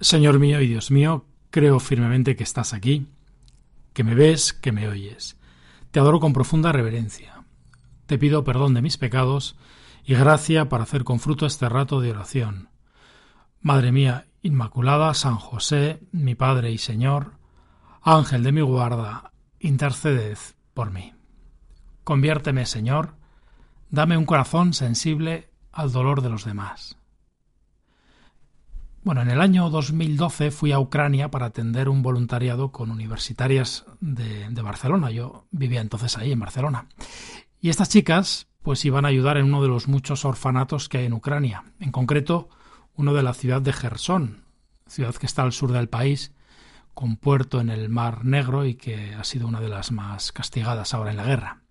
Señor mío y Dios mío, creo firmemente que estás aquí, que me ves, que me oyes. Te adoro con profunda reverencia. Te pido perdón de mis pecados y gracia para hacer con fruto este rato de oración. Madre mía, Inmaculada, San José, mi Padre y Señor, Ángel de mi guarda, interceded por mí. Conviérteme, Señor, dame un corazón sensible al dolor de los demás. Bueno, en el año 2012 fui a Ucrania para atender un voluntariado con universitarias de, Barcelona. Yo vivía entonces ahí, en Barcelona. Y estas chicas, pues iban a ayudar en uno de los muchos orfanatos que hay en Ucrania. En concreto, uno de la ciudad de Gerson, ciudad que está al sur del país, con puerto en el Mar Negro y que ha sido una de las más castigadas ahora en la guerra.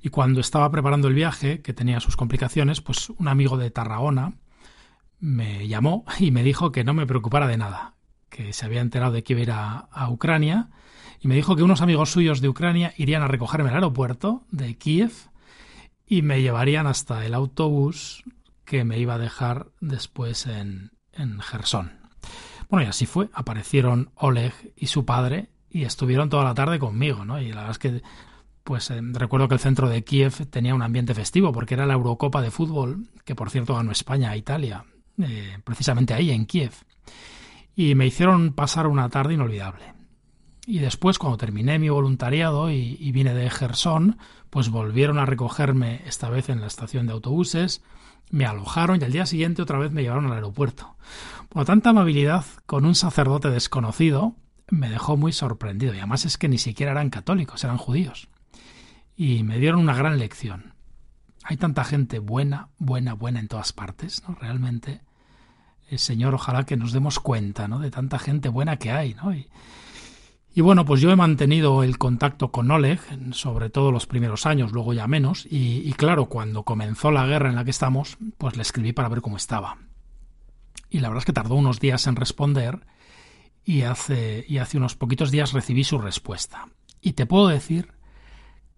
Y cuando estaba preparando el viaje, que tenía sus complicaciones, pues un amigo de Tarragona, me llamó y me dijo que no me preocupara de nada, que se había enterado de que iba a ir a, Ucrania y me dijo que unos amigos suyos de Ucrania irían a recogerme al aeropuerto de Kiev y me llevarían hasta el autobús que me iba a dejar después en, en. Bueno, y así fue. Aparecieron Oleg y su padre y estuvieron toda la tarde conmigo, ¿no? Y la verdad es que, pues eh, recuerdo que el centro de Kiev tenía un ambiente festivo porque era la Eurocopa de fútbol, que por cierto ganó España a Italia. Eh, precisamente ahí, en Kiev. Y me hicieron pasar una tarde inolvidable. Y después, cuando terminé mi voluntariado y, vine de Gerson, pues volvieron a recogerme, esta vez en la estación de autobuses, me alojaron y al día siguiente otra vez me llevaron al aeropuerto. Por tanta amabilidad con un sacerdote desconocido me dejó muy sorprendido. Y además es que ni siquiera eran católicos, eran judíos. Y me dieron una gran lección. Hay tanta gente buena, buena, buena en todas partes, ¿no? Realmente, eh, Señor, ojalá que nos demos cuenta, ¿no? De tanta gente buena que hay, ¿no? Y, y bueno, pues yo he mantenido el contacto con Oleg, sobre todo los primeros años, luego ya menos, y, y, claro, cuando comenzó la guerra en la que estamos, pues le escribí para ver cómo estaba. Y la verdad es que tardó unos días en responder, y hace, y hace unos poquitos días recibí su respuesta. Y te puedo decir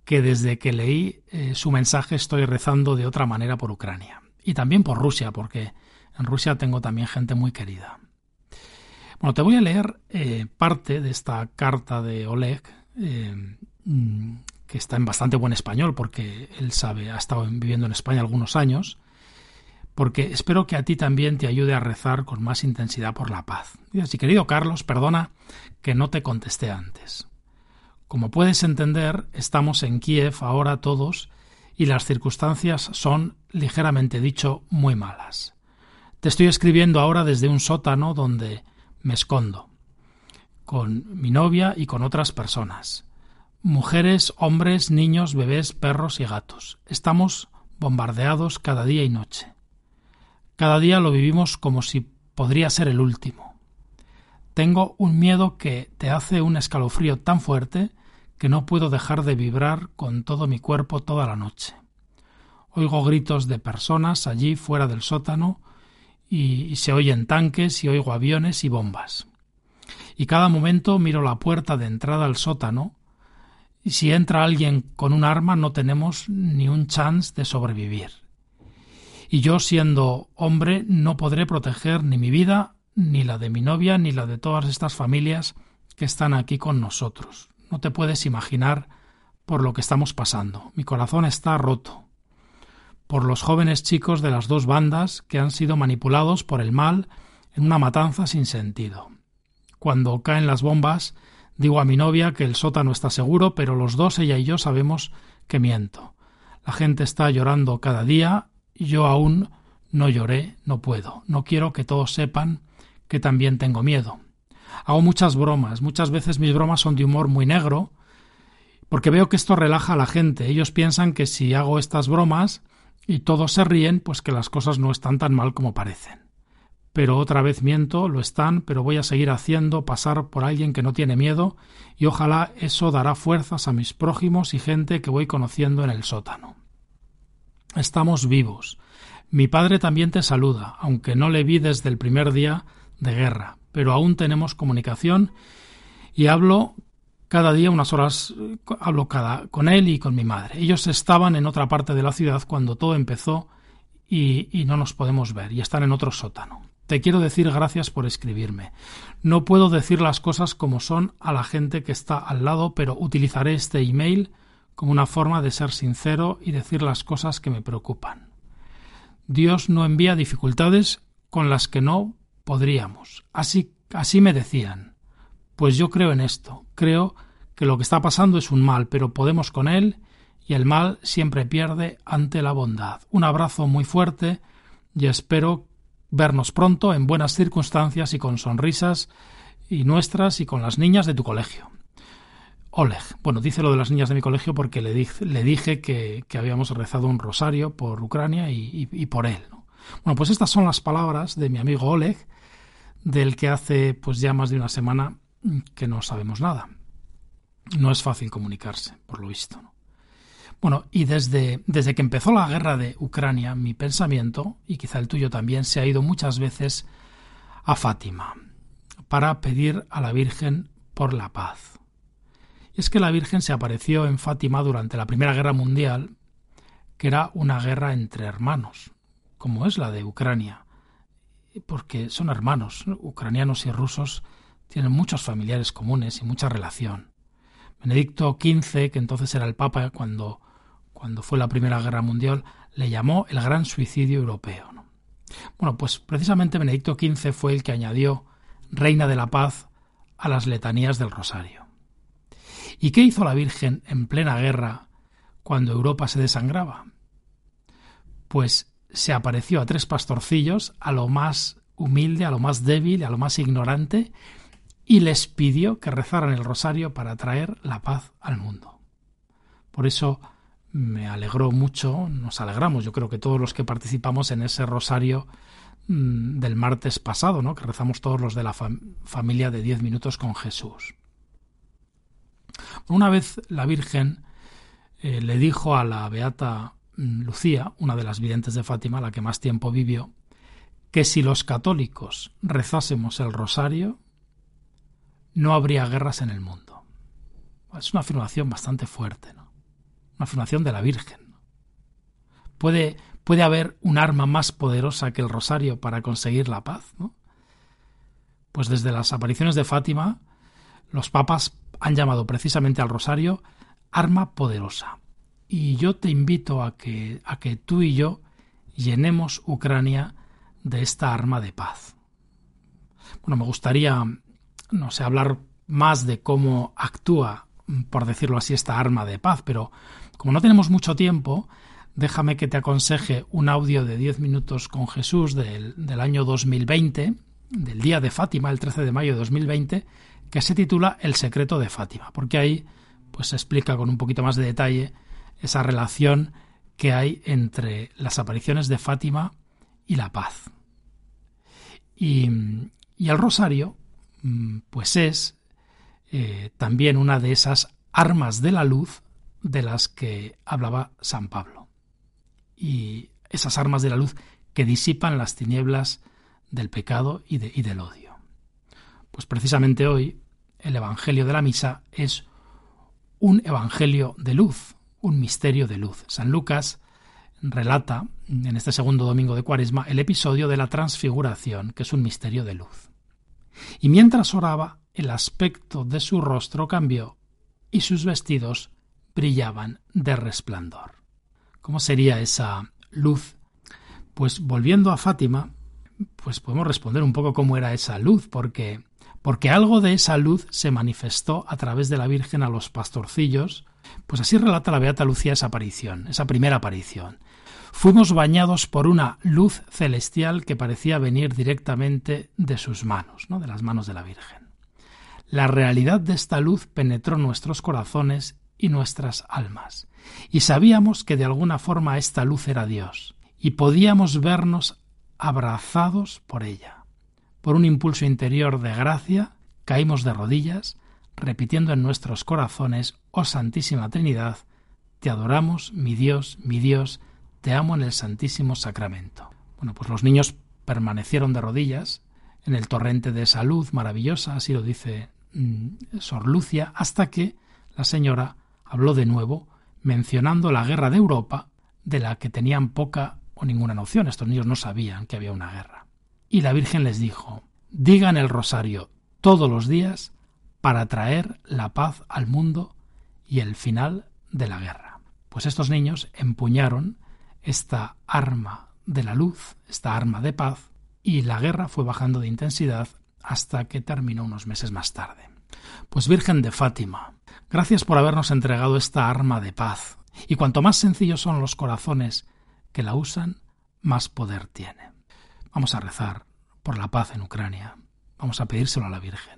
que desde que leí eh, su mensaje estoy rezando de otra manera por Ucrania. Y también por Rusia, porque en Rusia tengo también gente muy querida. Bueno, te voy a leer eh, parte de esta carta de Oleg, eh, mm, que está en bastante buen español, porque él sabe, ha estado viviendo en España algunos años, porque espero que a ti también te ayude a rezar con más intensidad por la paz. Y así, querido Carlos, perdona que no te contesté antes. Como puedes entender, estamos en Kiev ahora todos y las circunstancias son, ligeramente dicho, muy malas. Te estoy escribiendo ahora desde un sótano donde me escondo, con mi novia y con otras personas. Mujeres, hombres, niños, bebés, perros y gatos. Estamos bombardeados cada día y noche. Cada día lo vivimos como si podría ser el último. Tengo un miedo que te hace un escalofrío tan fuerte que no puedo dejar de vibrar con todo mi cuerpo toda la noche. Oigo gritos de personas allí fuera del sótano y, se oyen tanques y oigo aviones y bombas. Y cada momento miro la puerta de entrada al sótano y si entra alguien con un arma no tenemos ni un chance de sobrevivir. Y yo siendo hombre no podré proteger ni mi vida, ni la de mi novia, ni la de todas estas familias que están aquí con nosotros. No te puedes imaginar por lo que estamos pasando. Mi corazón está roto. Por los jóvenes chicos de las dos bandas que han sido manipulados por el mal en una matanza sin sentido. Cuando caen las bombas, digo a mi novia que el sótano está seguro, pero los dos, ella y yo, sabemos que miento. La gente está llorando cada día yo aún no lloré, no puedo. No quiero que todos sepan que también tengo miedo. Hago muchas bromas, muchas veces mis bromas son de humor muy negro, porque veo que esto relaja a la gente. Ellos piensan que si hago estas bromas y todos se ríen, pues que las cosas no están tan mal como parecen. Pero otra vez miento, lo están, pero voy a seguir haciendo pasar por alguien que no tiene miedo, y ojalá eso dará fuerzas a mis prójimos y gente que voy conociendo en el sótano. Estamos vivos. Mi padre también te saluda, aunque no le vi desde el primer día de guerra pero aún tenemos comunicación y hablo cada día unas horas, hablo cada, con él y con mi madre. Ellos estaban en otra parte de la ciudad cuando todo empezó y, y no nos podemos ver y están en otro sótano. Te quiero decir gracias por escribirme. No puedo decir las cosas como son a la gente que está al lado, pero utilizaré este email como una forma de ser sincero y decir las cosas que me preocupan. Dios no envía dificultades con las que no podríamos. Así, así me decían. Pues yo creo en esto. Creo que lo que está pasando es un mal, pero podemos con él y el mal siempre pierde ante la bondad. Un abrazo muy fuerte y espero vernos pronto en buenas circunstancias y con sonrisas y nuestras y con las niñas de tu colegio. Oleg. Bueno, dice lo de las niñas de mi colegio porque le, dije, le dije que, habíamos rezado un rosario por Ucrania y, por él. Bueno, pues estas son las palabras de mi amigo Oleg, del que hace pues ya más de una semana que no sabemos nada. No es fácil comunicarse, por lo visto. Bueno, y desde, desde que empezó la guerra de Ucrania, mi pensamiento, y quizá el tuyo también, se ha ido muchas veces a Fátima para pedir a la Virgen por la paz es que la Virgen se apareció en Fátima durante la Primera Guerra Mundial, que era una guerra entre hermanos, como es la de Ucrania, porque son hermanos, ucranianos y rusos tienen muchos familiares comunes y mucha relación. Benedicto XV, que entonces era el Papa cuando, cuando fue la Primera Guerra Mundial, le llamó el gran suicidio europeo. Bueno, pues precisamente Benedicto XV fue el que añadió Reina de la Paz a las letanías del Rosario. ¿Y qué hizo la Virgen en plena guerra cuando Europa se desangraba? Pues se apareció a tres pastorcillos, a lo más humilde, a lo más débil, a lo más ignorante, y les pidió que rezaran el rosario para traer la paz al mundo. Por eso me alegró mucho, nos alegramos, yo creo que todos los que participamos en ese rosario mm, del martes pasado, ¿no? que rezamos todos los de la familia de diez minutos con Jesús. Una vez la Virgen eh, le dijo a la beata Lucía, una de las videntes de Fátima, la que más tiempo vivió, que si los católicos rezásemos el rosario, no habría guerras en el mundo. Es una afirmación bastante fuerte, ¿no? Una afirmación de la Virgen. ¿Puede, ¿Puede haber un arma más poderosa que el rosario para conseguir la paz? ¿no? Pues desde las apariciones de Fátima, los papas han llamado precisamente al rosario arma poderosa. Y yo te invito a que, a que tú y yo llenemos Ucrania de esta arma de paz. Bueno, me gustaría, no sé, hablar más de cómo actúa, por decirlo así, esta arma de paz, pero como no tenemos mucho tiempo, déjame que te aconseje un audio de 10 minutos con Jesús del, del año 2020, del día de Fátima, el 13 de mayo de 2020, que se titula El secreto de Fátima, porque ahí pues se explica con un poquito más de detalle esa relación que hay entre las apariciones de Fátima y la paz. Y, el rosario, mm, pues es eh, también una de esas armas de la luz de las que hablaba San Pablo. Y esas armas de la luz que disipan las tinieblas del pecado y, y del odio. Pues precisamente hoy el Evangelio de la Misa es un Evangelio de luz, un misterio de luz. San Lucas relata en este segundo domingo de Cuaresma el episodio de la transfiguración, que es un misterio de luz. Y mientras oraba, el aspecto de su rostro cambió y sus vestidos brillaban de resplandor. ¿Cómo sería esa luz? Pues volviendo a Fátima, pues podemos responder un poco cómo era esa luz, porque porque algo de esa luz se manifestó a través de la Virgen a los pastorcillos, pues así relata la Beata Lucía esa aparición, esa primera aparición. Fuimos bañados por una luz celestial que parecía venir directamente de sus manos, ¿no? de las manos de la Virgen. La realidad de esta luz penetró nuestros corazones y nuestras almas, y sabíamos que de alguna forma esta luz era Dios, y podíamos vernos abrazados por ella por un impulso interior de gracia, caímos de rodillas, repitiendo en nuestros corazones, oh Santísima Trinidad, te adoramos, mi Dios, mi Dios, te amo en el Santísimo Sacramento. Bueno, pues los niños permanecieron de rodillas en el torrente de esa luz maravillosa, así lo dice mm, Sor Lucia, hasta que la señora habló de nuevo, mencionando la guerra de Europa, de la que tenían poca o ninguna noción. Estos niños no sabían que había una guerra. y la Virgen les dijo, digan el rosario todos los días para traer la paz al mundo y el final de la guerra. Pues estos niños empuñaron esta arma de la luz, esta arma de paz, y la guerra fue bajando de intensidad hasta que terminó unos meses más tarde. Pues Virgen de Fátima, gracias por habernos entregado esta arma de paz, y cuanto más sencillos son los corazones que la usan, más poder tiene. Vamos a rezar por la paz en Ucrania. Vamos a pedírselo a la Virgen.